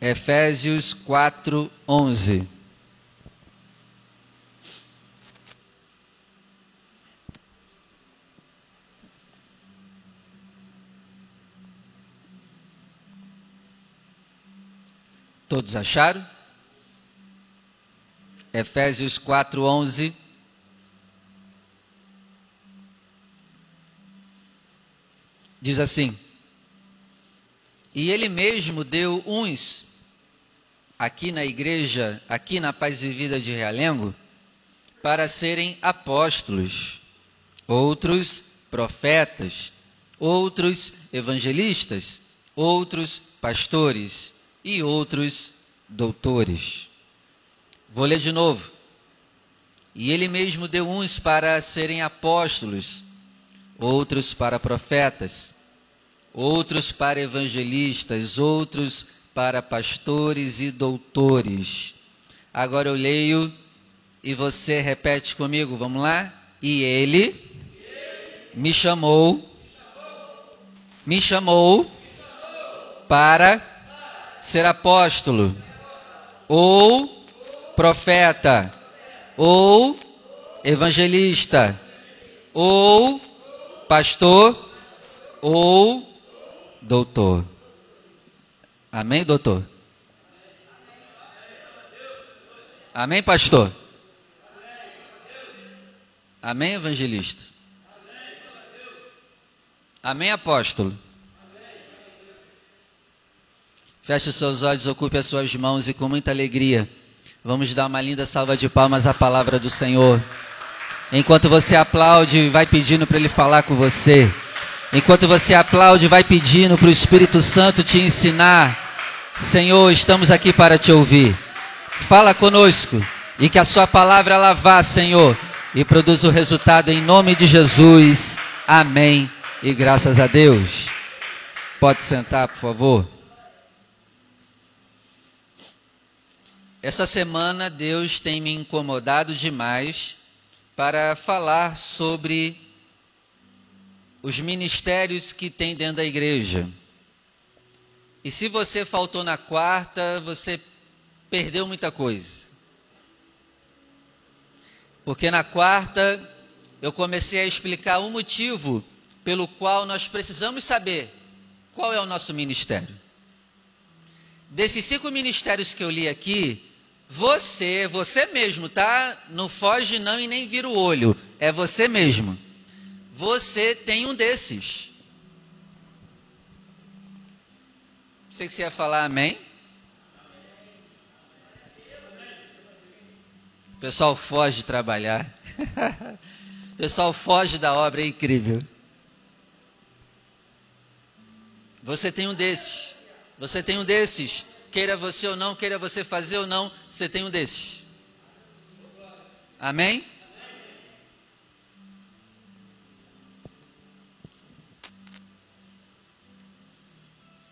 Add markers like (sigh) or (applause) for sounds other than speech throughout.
Efésios 4, 11. Todos acharam? Efésios 4, 11. Diz assim: E ele mesmo deu uns aqui na igreja, aqui na Paz e Vida de Realengo, para serem apóstolos, outros profetas, outros evangelistas, outros pastores e outros doutores. Vou ler de novo. E ele mesmo deu uns para serem apóstolos, outros para profetas, outros para evangelistas, outros para pastores e doutores. Agora eu leio e você repete comigo, vamos lá? E ele me chamou, me chamou para ser apóstolo, ou profeta, ou evangelista, ou pastor, ou doutor. Amém, doutor? Amém, pastor? Amém, evangelista? Amém, apóstolo? Feche seus olhos, ocupe as suas mãos e com muita alegria vamos dar uma linda salva de palmas à palavra do Senhor. Enquanto você aplaude, vai pedindo para Ele falar com você. Enquanto você aplaude, vai pedindo para o Espírito Santo te ensinar. Senhor, estamos aqui para te ouvir. Fala conosco e que a Sua palavra ela vá, Senhor, e produza o resultado em nome de Jesus. Amém. E graças a Deus. Pode sentar, por favor. Essa semana Deus tem me incomodado demais para falar sobre os ministérios que tem dentro da igreja. E se você faltou na quarta, você perdeu muita coisa. Porque na quarta eu comecei a explicar o motivo pelo qual nós precisamos saber qual é o nosso ministério. Desses cinco ministérios que eu li aqui, você, você mesmo, tá? Não foge não e nem vira o olho. É você mesmo. Você tem um desses. Sei que você ia falar amém. O pessoal foge de trabalhar. (laughs) o pessoal foge da obra, é incrível. Você tem um desses. Você tem um desses. Queira você ou não, queira você fazer ou não, você tem um desses. Amém?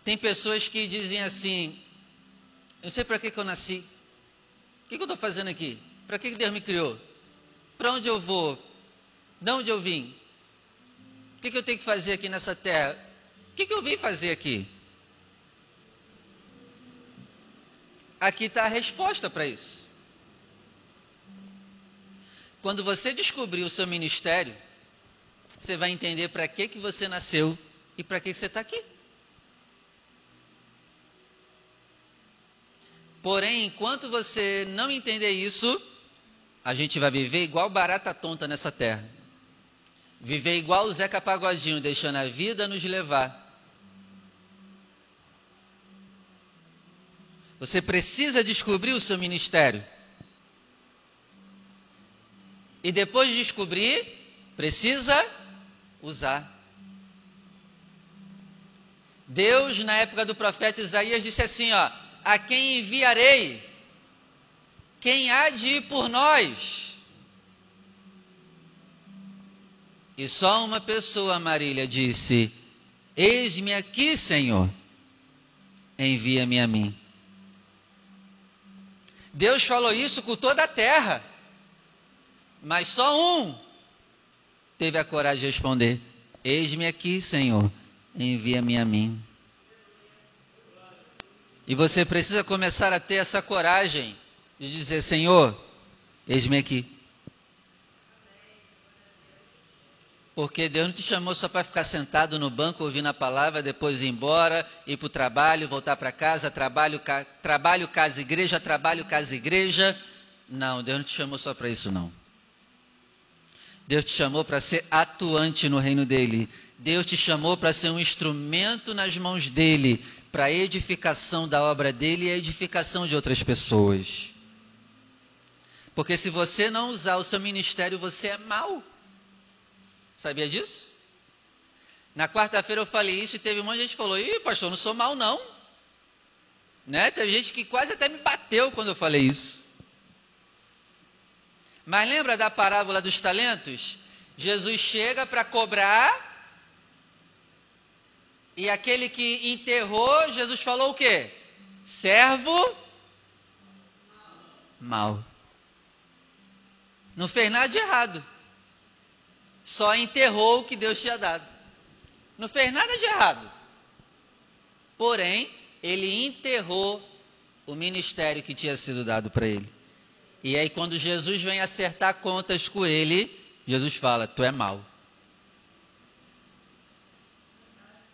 Tem pessoas que dizem assim: Eu sei para que, que eu nasci. O que, que eu estou fazendo aqui? Para que, que Deus me criou? Para onde eu vou? De onde eu vim? O que, que eu tenho que fazer aqui nessa terra? O que, que eu vim fazer aqui? Aqui está a resposta para isso. Quando você descobrir o seu ministério, você vai entender para que, que você nasceu e para que, que você está aqui. Porém, enquanto você não entender isso, a gente vai viver igual barata tonta nessa terra. Viver igual o Zeca Pagodinho, deixando a vida nos levar. Você precisa descobrir o seu ministério. E depois de descobrir, precisa usar. Deus, na época do profeta Isaías, disse assim: ó, a quem enviarei? Quem há de ir por nós? E só uma pessoa, Marília, disse: Eis-me aqui, Senhor, envia-me a mim. Deus falou isso com toda a terra, mas só um teve a coragem de responder: Eis-me aqui, Senhor, envia-me a mim. E você precisa começar a ter essa coragem de dizer: Senhor, eis-me aqui. Porque Deus não te chamou só para ficar sentado no banco ouvindo a palavra, depois ir embora, ir para o trabalho, voltar para casa, trabalho, ca... trabalho, casa, igreja, trabalho, casa, igreja. Não, Deus não te chamou só para isso, não. Deus te chamou para ser atuante no reino dele. Deus te chamou para ser um instrumento nas mãos dele, para a edificação da obra dele e a edificação de outras pessoas. Porque se você não usar o seu ministério, você é mau. Sabia disso? Na quarta-feira eu falei isso e teve um monte de gente que falou: Ih, pastor, não sou mal, não. Né? Teve gente que quase até me bateu quando eu falei isso. Mas lembra da parábola dos talentos? Jesus chega para cobrar e aquele que enterrou, Jesus falou o quê? Servo mal. Não fez nada de errado só enterrou o que Deus tinha dado. Não fez nada de errado. Porém, ele enterrou o ministério que tinha sido dado para ele. E aí, quando Jesus vem acertar contas com ele, Jesus fala: Tu é mau.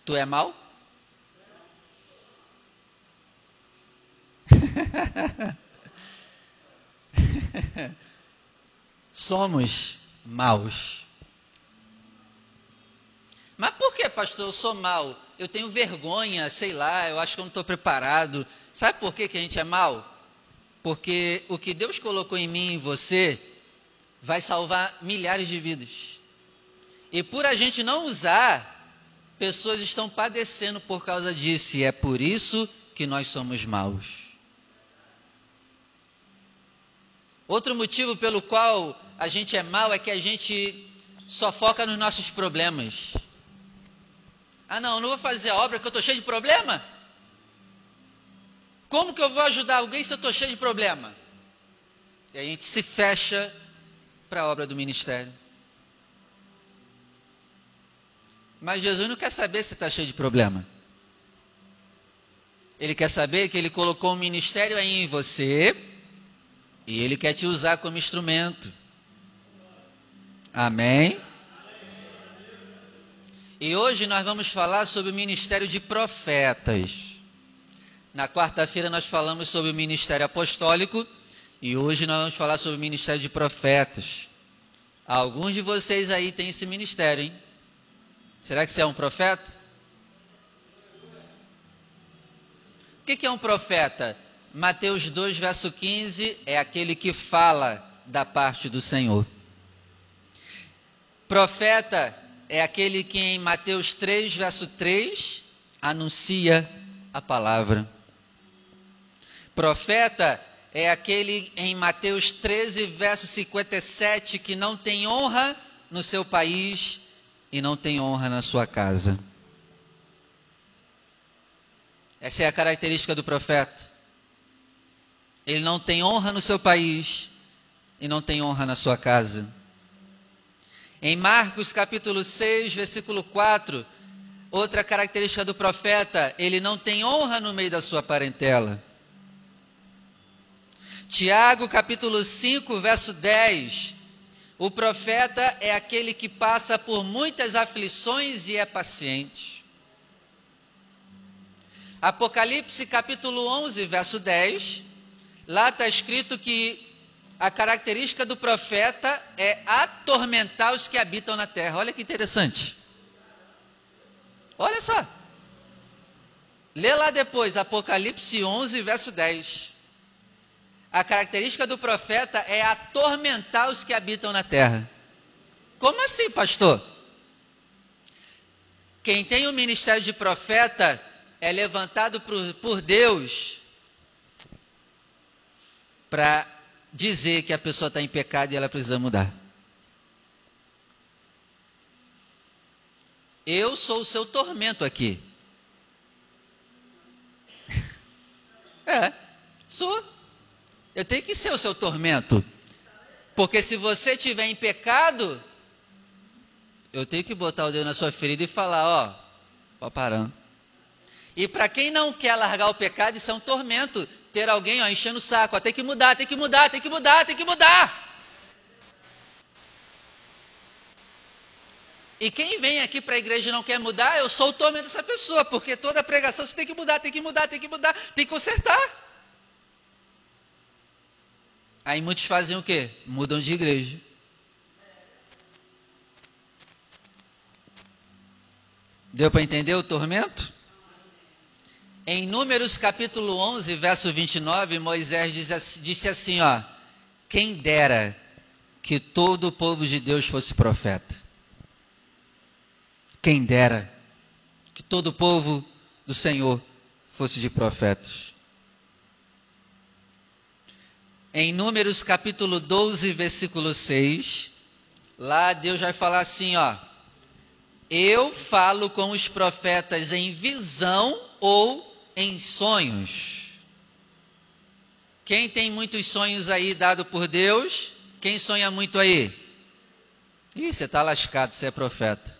Tu é mau? (laughs) Somos maus. Mas por que, pastor, eu sou mal? Eu tenho vergonha, sei lá, eu acho que eu não estou preparado. Sabe por que, que a gente é mal? Porque o que Deus colocou em mim e em você vai salvar milhares de vidas. E por a gente não usar, pessoas estão padecendo por causa disso. E é por isso que nós somos maus. Outro motivo pelo qual a gente é mal é que a gente só foca nos nossos problemas. Ah, não, não vou fazer a obra porque eu estou cheio de problema? Como que eu vou ajudar alguém se eu estou cheio de problema? E a gente se fecha para a obra do ministério. Mas Jesus não quer saber se está cheio de problema. Ele quer saber que ele colocou um ministério aí em você e ele quer te usar como instrumento. Amém? E hoje nós vamos falar sobre o ministério de profetas. Na quarta-feira nós falamos sobre o ministério apostólico e hoje nós vamos falar sobre o ministério de profetas. Alguns de vocês aí têm esse ministério, hein? Será que você é um profeta? O que é um profeta? Mateus 2, verso 15 é aquele que fala da parte do Senhor. Profeta é aquele que em Mateus 3, verso 3, anuncia a palavra. Profeta é aquele em Mateus 13, verso 57, que não tem honra no seu país e não tem honra na sua casa. Essa é a característica do profeta. Ele não tem honra no seu país e não tem honra na sua casa. Em Marcos capítulo 6, versículo 4, outra característica do profeta, ele não tem honra no meio da sua parentela. Tiago capítulo 5, verso 10, o profeta é aquele que passa por muitas aflições e é paciente. Apocalipse capítulo 11, verso 10, lá está escrito que a característica do profeta é atormentar os que habitam na terra. Olha que interessante. Olha só. Lê lá depois, Apocalipse 11, verso 10. A característica do profeta é atormentar os que habitam na terra. Como assim, pastor? Quem tem o ministério de profeta é levantado por, por Deus para dizer que a pessoa está em pecado e ela precisa mudar. Eu sou o seu tormento aqui. (laughs) É, sou. Eu tenho que ser o seu tormento. Porque se você estiver em pecado, eu tenho que botar o dedo na sua ferida e falar, ó, ó parando. E para quem não quer largar o pecado, isso é um tormento. Ter alguém ó, enchendo o saco, ó, tem que mudar, tem que mudar, tem que mudar, tem que mudar. E quem vem aqui para a igreja e não quer mudar, eu sou o tormento dessa pessoa, porque toda pregação você tem que mudar, tem que mudar, tem que mudar, tem que consertar. Aí muitos fazem o quê? Mudam de igreja. Deu para entender o tormento? Em Números capítulo 11, verso 29, Moisés disse assim, ó: Quem dera que todo o povo de Deus fosse profeta. Quem dera que todo o povo do Senhor fosse de profetas. Em Números capítulo 12, versículo 6, lá Deus vai falar assim, ó: Eu falo com os profetas em visão ou em sonhos. Quem tem muitos sonhos aí dado por Deus? Quem sonha muito aí? Ih, você está lascado, você é profeta.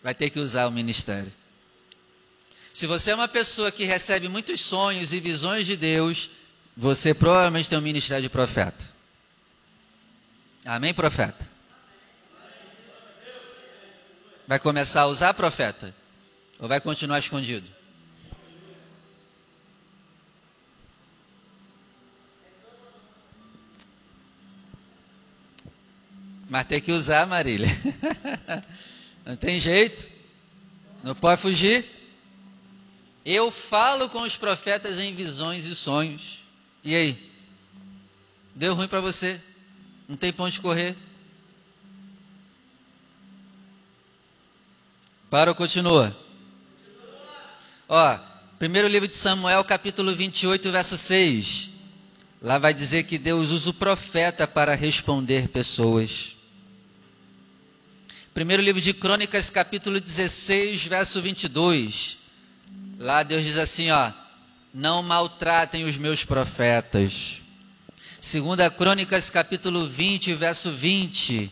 Vai ter que usar o ministério. Se você é uma pessoa que recebe muitos sonhos e visões de Deus, você provavelmente tem um ministério de profeta. Amém, profeta? Vai começar a usar profeta? Ou vai continuar escondido? Mas tem que usar, Marília. (laughs) Não tem jeito. Não pode fugir. Eu falo com os profetas em visões e sonhos. E aí? Deu ruim para você? Não tem ponto de correr? Para ou continua? Ó, primeiro livro de Samuel, capítulo 28, verso 6. Lá vai dizer que Deus usa o profeta para responder pessoas. Primeiro livro de Crônicas, capítulo 16, verso 22. Lá Deus diz assim, ó: Não maltratem os meus profetas. Segunda Crônicas, capítulo 20, verso 20.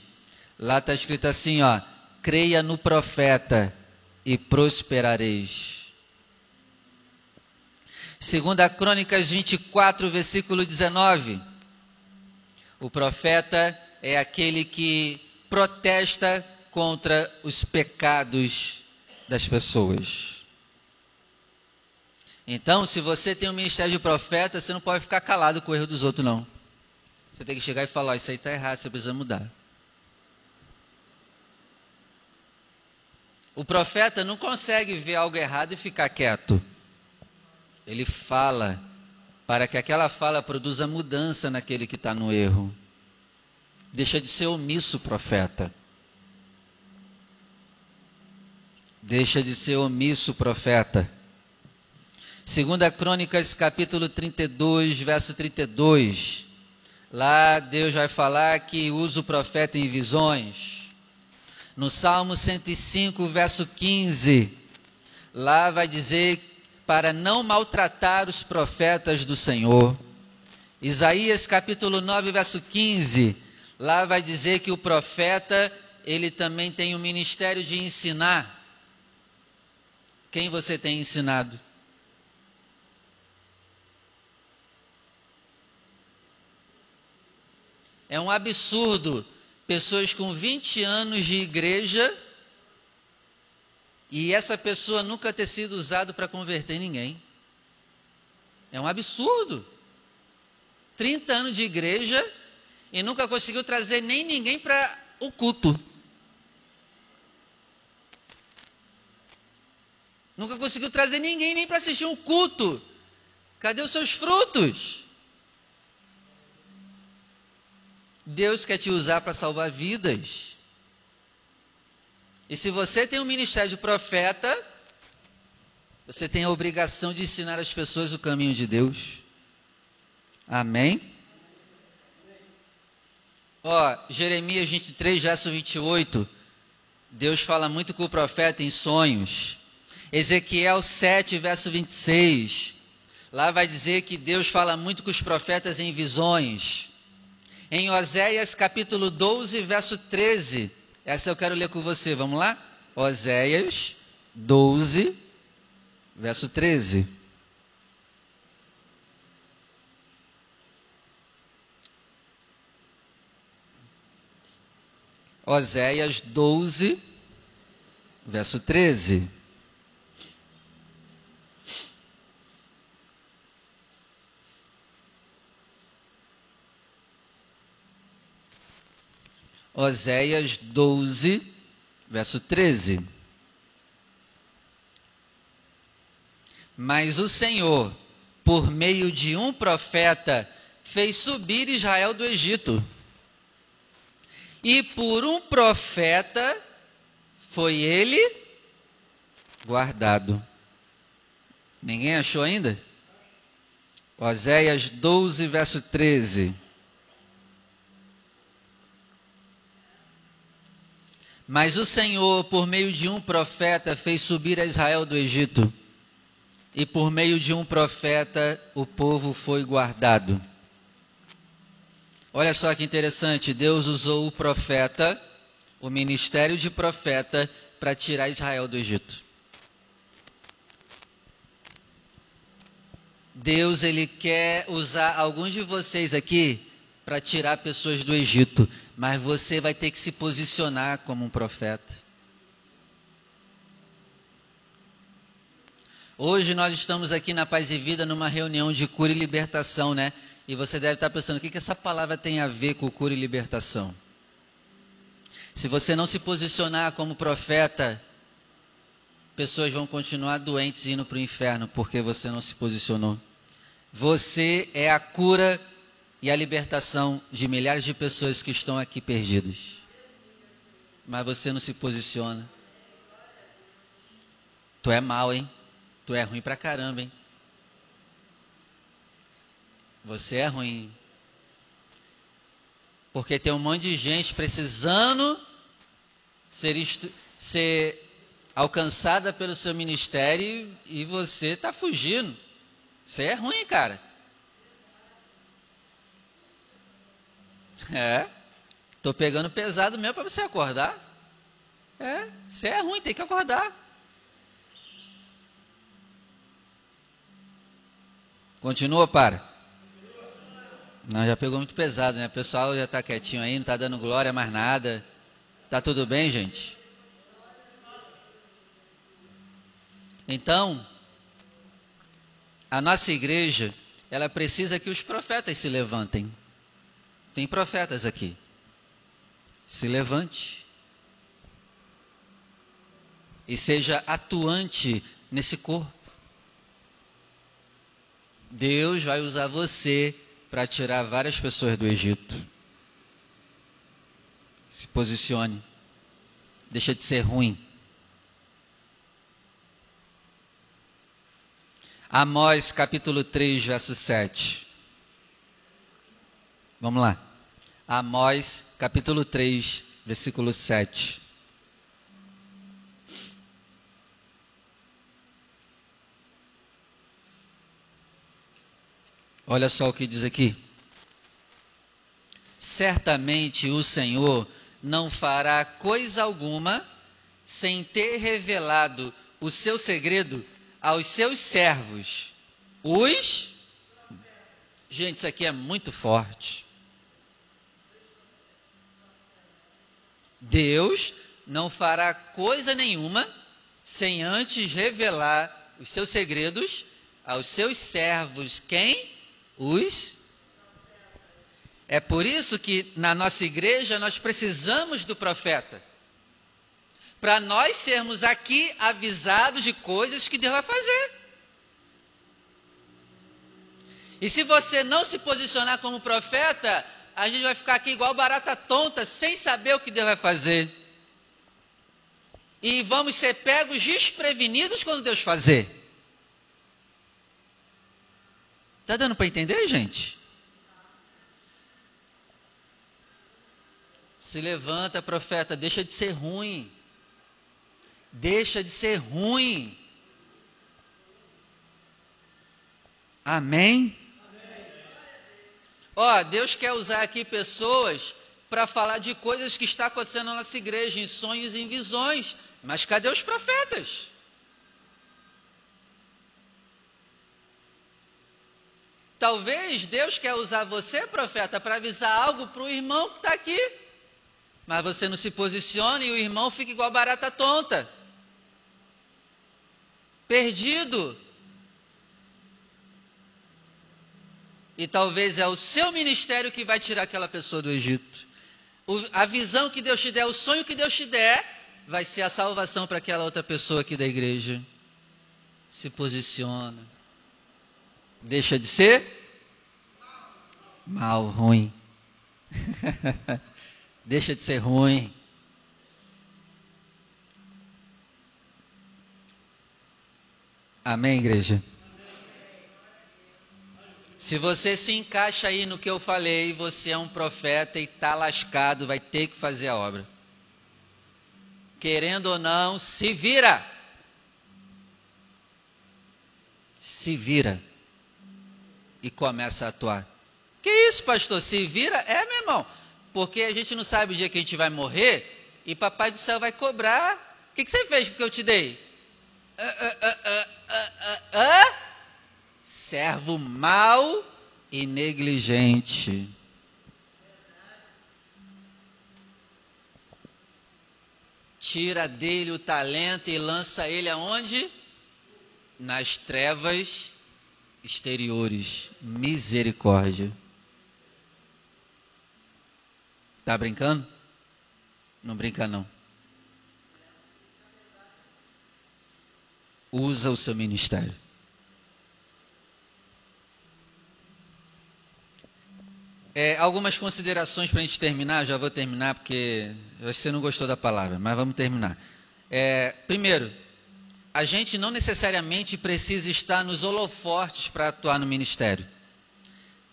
Lá está escrito assim, ó: creia no profeta e prosperareis. Segunda Crônicas 24, versículo 19. O profeta é aquele que protesta contra os pecados das pessoas. Então, se você tem um ministério de profeta, você não pode ficar calado com o erro dos outros, não. Você tem que chegar e falar: Isso aí está errado, você precisa mudar. O profeta não consegue ver algo errado e ficar quieto. Ele fala para que aquela fala produza mudança naquele que está no erro. Deixa de ser omisso, profeta. Deixa de ser omisso, profeta. Segunda Crônicas, capítulo 32, verso 32. Lá Deus vai falar que usa o profeta em visões. No Salmo 105, verso 15, lá vai dizer para não maltratar os profetas do Senhor. Isaías capítulo 9, verso 15, lá vai dizer que o profeta, ele também tem o ministério de ensinar. Quem você tem ensinado? É um absurdo pessoas com 20 anos de igreja e essa pessoa nunca ter sido usado para converter ninguém. É um absurdo. 30 anos de igreja e nunca conseguiu trazer nem ninguém para o culto. Nunca conseguiu trazer ninguém nem para assistir um culto. Cadê os seus frutos? Deus quer te usar para salvar vidas. E se você tem um ministério de profeta, você tem a obrigação de ensinar as pessoas o caminho de Deus. Amém? Ó, Jeremias 23, verso 28. Deus fala muito com o profeta em sonhos. Ezequiel 7, verso 26. Lá vai dizer que Deus fala muito com os profetas em visões. Em Oséias capítulo 12, verso 13, Essa eu quero ler com você. Vamos lá? Oséias 12, verso 13. Oséias 12, verso 13. Oséias 12, verso 13. Mas o Senhor, por meio de um profeta, fez subir Israel do Egito. E por um profeta foi ele guardado. Ninguém achou ainda? Oséias 12, verso 13. Mas o Senhor, por meio de um profeta, fez subir a Israel do Egito. E por meio de um profeta, o povo foi guardado. Olha só que interessante, Deus usou o profeta, o ministério de profeta, para tirar Israel do Egito. Deus ele quer usar alguns de vocês aqui para tirar pessoas do Egito, mas você vai ter que se posicionar como um profeta. Hoje nós estamos aqui na Paz e Vida numa reunião de cura e libertação, né? E você deve estar pensando, o que, que essa palavra tem a ver com cura e libertação? Se você não se posicionar como profeta, pessoas vão continuar doentes indo para o inferno porque você não se posicionou. Você é a cura e a libertação de milhares de pessoas que estão aqui perdidas. Mas você não se posiciona. Tu é mal, hein? Tu é ruim pra caramba, hein? Você é ruim. Porque tem um monte de gente precisando ser, ser alcançada pelo seu ministério e você está fugindo. Você é ruim, cara. É. Tô pegando pesado mesmo para você acordar. É, você é ruim, tem que acordar. Continua, para. Não, já pegou muito pesado, né? O pessoal já está quietinho aí, não está dando glória mais nada. Tá tudo bem, gente? Então, a nossa igreja, ela precisa que os profetas se levantem. Tem profetas aqui. Se levante. E seja atuante nesse corpo. Deus vai usar você para tirar várias pessoas do Egito. Se posicione. Deixa de ser ruim. Amós capítulo 3, verso 7. Vamos lá. Amós, capítulo 3, versículo 7. Olha só o que diz aqui. Certamente o Senhor não fará coisa alguma sem ter revelado o seu segredo aos seus servos, os. Gente, isso aqui é muito forte. Deus não fará coisa nenhuma sem antes revelar os seus segredos aos seus servos. Quem? Os. É por isso que na nossa igreja nós precisamos do profeta. Para nós sermos aqui avisados de coisas que Deus vai fazer. E se você não se posicionar como profeta, a gente vai ficar aqui igual barata tonta, sem saber o que Deus vai fazer. E vamos ser pegos desprevenidos quando Deus fazer. Está dando para entender, gente? Se levanta, profeta, deixa de ser ruim. Deixa de ser ruim. Amém? Ó, Deus quer usar aqui pessoas para falar de coisas que está acontecendo na nossa igreja, em sonhos e em visões. Mas cadê os profetas? Talvez Deus quer usar você, profeta, para avisar algo para o irmão que está aqui. Mas você não se posiciona e o irmão fica igual barata tonta. Perdido. E talvez é o seu ministério que vai tirar aquela pessoa do Egito. O, a visão que Deus te der, o sonho que Deus te der, vai ser a salvação para aquela outra pessoa aqui da igreja. Se posiciona. Deixa de ser mal, ruim. (laughs) Deixa de ser ruim. Amém, igreja? Se você se encaixa aí no que eu falei, você é um profeta e está lascado, vai ter que fazer a obra. Querendo ou não, se vira. Se vira. E começa a atuar. Que isso, pastor? Se vira? É, meu irmão. Porque a gente não sabe o dia que a gente vai morrer e papai do céu vai cobrar. O que, que você fez porque eu te dei? Ah, ah, ah, servo mau e negligente. Tira dele o talento e lança ele aonde? Nas trevas exteriores. Misericórdia. Tá brincando? Não brinca não. Usa o seu ministério. É, algumas considerações para a gente terminar, já vou terminar porque você não gostou da palavra, mas vamos terminar. É, primeiro, a gente não necessariamente precisa estar nos holofortes para atuar no ministério.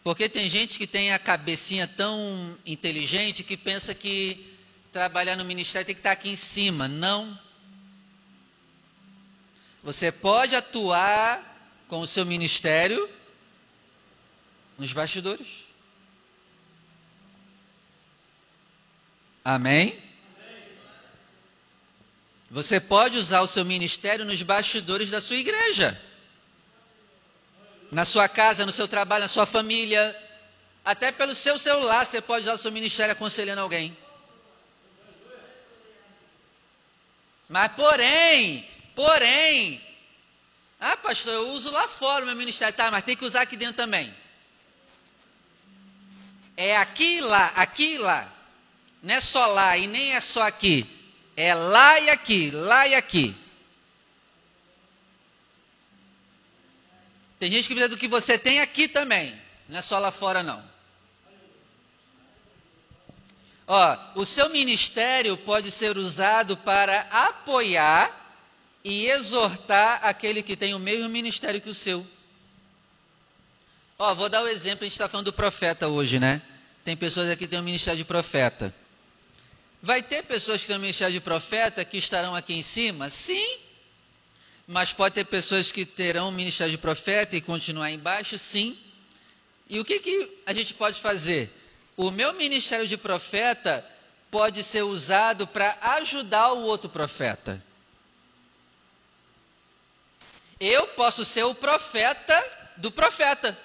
Porque tem gente que tem a cabecinha tão inteligente que pensa que trabalhar no ministério tem que estar aqui em cima. Não. Você pode atuar com o seu ministério nos bastidores. Amém? Você pode usar o seu ministério nos bastidores da sua igreja. Na sua casa, no seu trabalho, na sua família. Até pelo seu celular você pode usar o seu ministério aconselhando alguém. Mas porém, porém, ah pastor, eu uso lá fora o meu ministério, tá, mas tem que usar aqui dentro também. É aqui lá, aqui lá. Não é só lá e nem é só aqui. É lá e aqui, lá e aqui. Tem gente que precisa do que você tem aqui também. Não é só lá fora, não. Ó, o seu ministério pode ser usado para apoiar e exortar aquele que tem o mesmo ministério que o seu. Ó, vou dar o um exemplo, a gente está falando do profeta hoje, né? Tem pessoas aqui que têm o um ministério de profeta. Vai ter pessoas que o ministério de profeta que estarão aqui em cima? Sim. Mas pode ter pessoas que terão ministério de profeta e continuar embaixo? Sim. E o que, que a gente pode fazer? O meu ministério de profeta pode ser usado para ajudar o outro profeta. Eu posso ser o profeta do profeta,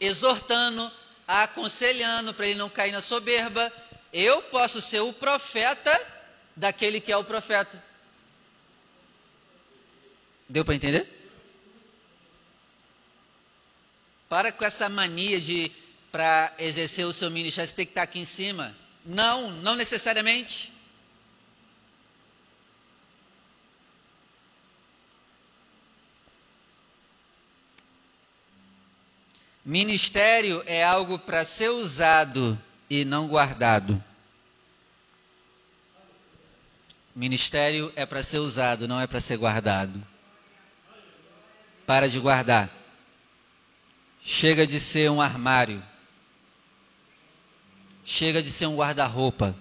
exortando, aconselhando para ele não cair na soberba. Eu posso ser o profeta daquele que é o profeta. Deu para entender? Para com essa mania de, para exercer o seu ministério, você tem que estar aqui em cima. Não, não necessariamente. Ministério é algo para ser usado e não guardado. Ministério é para ser usado, não é para ser guardado. Para de guardar. Chega de ser um armário. Chega de ser um guarda-roupa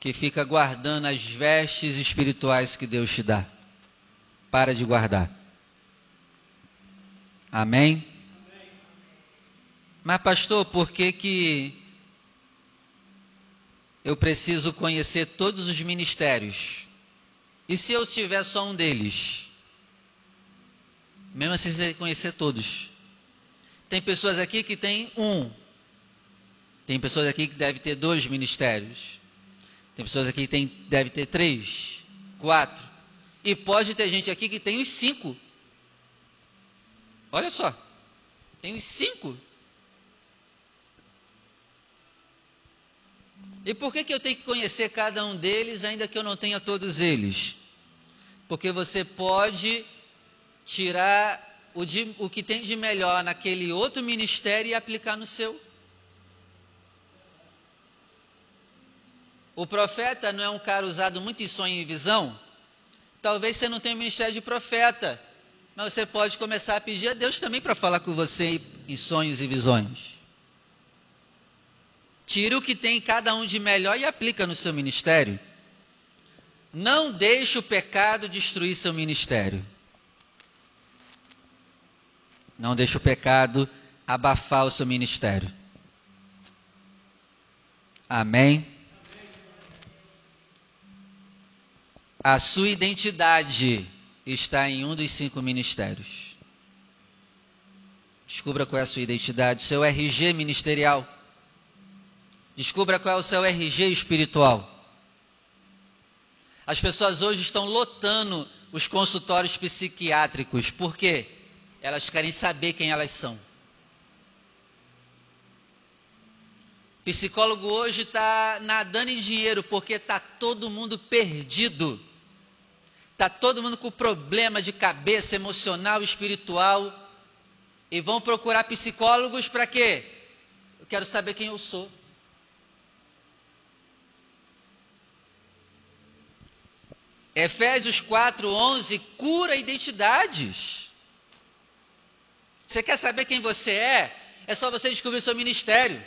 que fica guardando as vestes espirituais que Deus te dá. Para de guardar. Amém? Mas, pastor, por que, que eu preciso conhecer todos os ministérios? E se eu tiver só um deles? Mesmo assim, você conhecer todos. Tem pessoas aqui que têm um. Tem pessoas aqui que devem ter dois ministérios. Tem pessoas aqui que tem, devem ter três, quatro. E pode ter gente aqui que tem os cinco. Olha só. Tem cinco. E por que, que eu tenho que conhecer cada um deles, ainda que eu não tenha todos eles? Porque você pode tirar o, de, o que tem de melhor naquele outro ministério e aplicar no seu. O profeta não é um cara usado muito em sonho e visão? Talvez você não tenha o ministério de profeta, mas você pode começar a pedir a Deus também para falar com você em sonhos e visões. Tira o que tem cada um de melhor e aplica no seu ministério. Não deixe o pecado destruir seu ministério. Não deixe o pecado abafar o seu ministério. Amém? A sua identidade está em um dos cinco ministérios. Descubra qual é a sua identidade, seu RG ministerial. Descubra qual é o seu RG espiritual. As pessoas hoje estão lotando os consultórios psiquiátricos. Por quê? Elas querem saber quem elas são. Psicólogo hoje está nadando em dinheiro porque está todo mundo perdido. Está todo mundo com problema de cabeça emocional, espiritual. E vão procurar psicólogos para quê? Eu quero saber quem eu sou. Efésios 4:11 cura identidades. Você quer saber quem você é? É só você descobrir o seu ministério.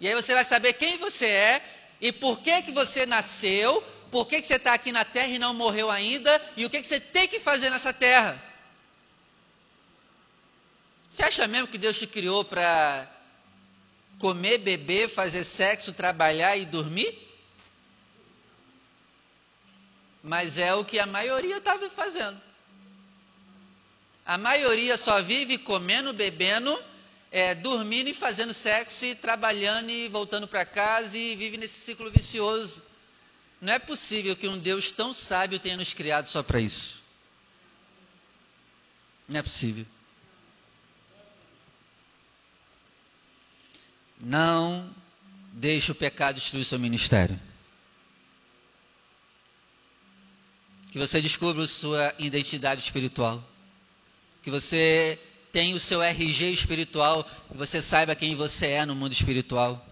E aí você vai saber quem você é e por que que você nasceu, por que que você está aqui na terra e não morreu ainda e o que que você tem que fazer nessa terra. Você acha mesmo que Deus te criou para comer, beber, fazer sexo, trabalhar e dormir? mas é o que a maioria estava fazendo. A maioria só vive comendo, bebendo, é, dormindo e fazendo sexo, e trabalhando e voltando para casa e vive nesse ciclo vicioso. Não é possível que um Deus tão sábio tenha nos criado só para isso. Não é possível. Não deixe o pecado destruir seu ministério. que você descubra sua identidade espiritual, que você tenha o seu RG espiritual, que você saiba quem você é no mundo espiritual.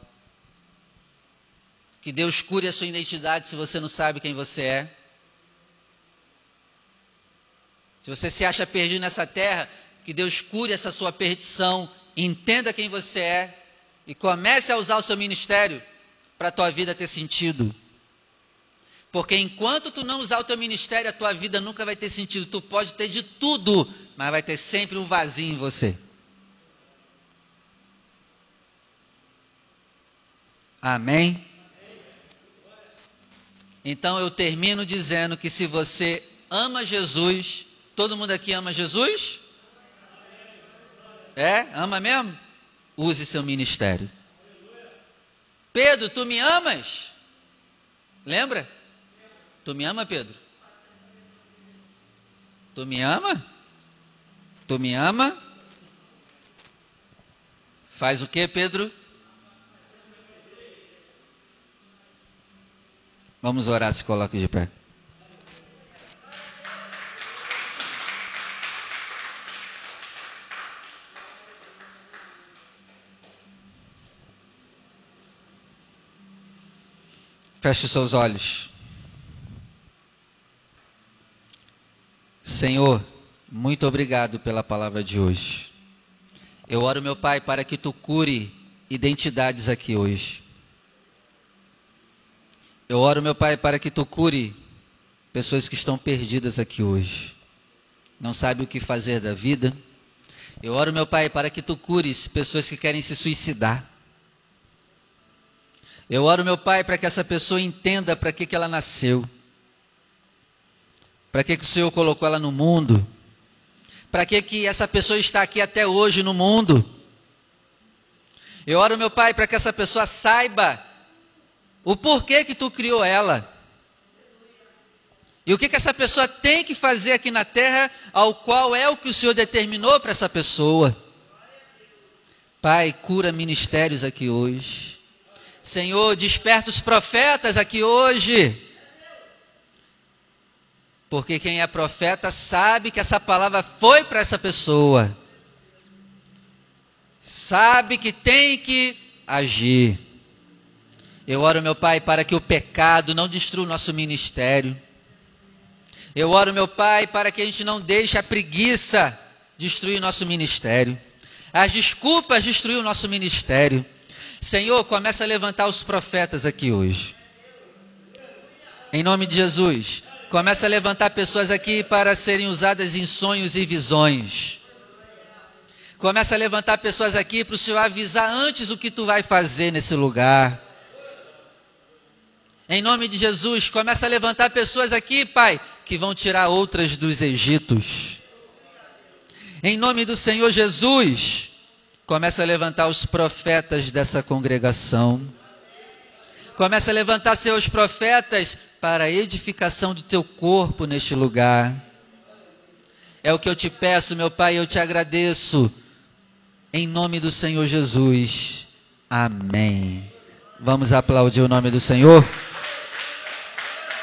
Que Deus cure a sua identidade se você não sabe quem você é. Se você se acha perdido nessa terra, que Deus cure essa sua perdição, entenda quem você é e comece a usar o seu ministério para a tua vida ter sentido. Porque enquanto tu não usar o teu ministério, a tua vida nunca vai ter sentido. Tu pode ter de tudo, mas vai ter sempre um vazio em você. Amém? Então eu termino dizendo que se você ama Jesus, todo mundo aqui ama Jesus? É? Ama mesmo? Use seu ministério. Pedro, tu me amas? Lembra? Tu me ama, Pedro? Tu me ama? Tu me ama? Faz o que, Pedro? Vamos orar, se coloque de pé. Feche os seus olhos. Senhor, muito obrigado pela palavra de hoje. Eu oro, meu Pai, para que tu cure identidades aqui hoje. Eu oro, meu Pai, para que tu cure pessoas que estão perdidas aqui hoje. Não sabe o que fazer da vida. Eu oro, meu Pai, para que tu cures pessoas que querem se suicidar. Eu oro, meu Pai, para que essa pessoa entenda para que, que ela nasceu. Para que, que o Senhor colocou ela no mundo. Para que, que essa pessoa está aqui até hoje no mundo. Eu oro, meu Pai, para que essa pessoa saiba o porquê que tu criou ela. E o que, que essa pessoa tem que fazer aqui na terra, ao qual é o que o Senhor determinou para essa pessoa. Pai, cura ministérios aqui hoje. Senhor, desperta os profetas aqui hoje. Porque quem é profeta sabe que essa palavra foi para essa pessoa. Sabe que tem que agir. Eu oro, meu Pai, para que o pecado não destrua o nosso ministério eu oro, meu Pai, para que a gente não deixe a preguiça destruir nosso ministério. As desculpas destruir o nosso ministério. Senhor, começa a levantar os profetas aqui hoje. Em nome de Jesus. Começa a levantar pessoas aqui para serem usadas em sonhos e visões. Começa a levantar pessoas aqui para o Senhor avisar antes o que tu vai fazer nesse lugar. Em nome de Jesus, começa a levantar pessoas aqui, Pai, que vão tirar outras dos Egitos. Em nome do Senhor Jesus, começa a levantar os profetas dessa congregação. Começa a levantar seus profetas para a edificação do teu corpo neste lugar. É o que eu te peço, meu Pai, eu te agradeço. Em nome do Senhor Jesus. Amém. Vamos aplaudir o nome do Senhor.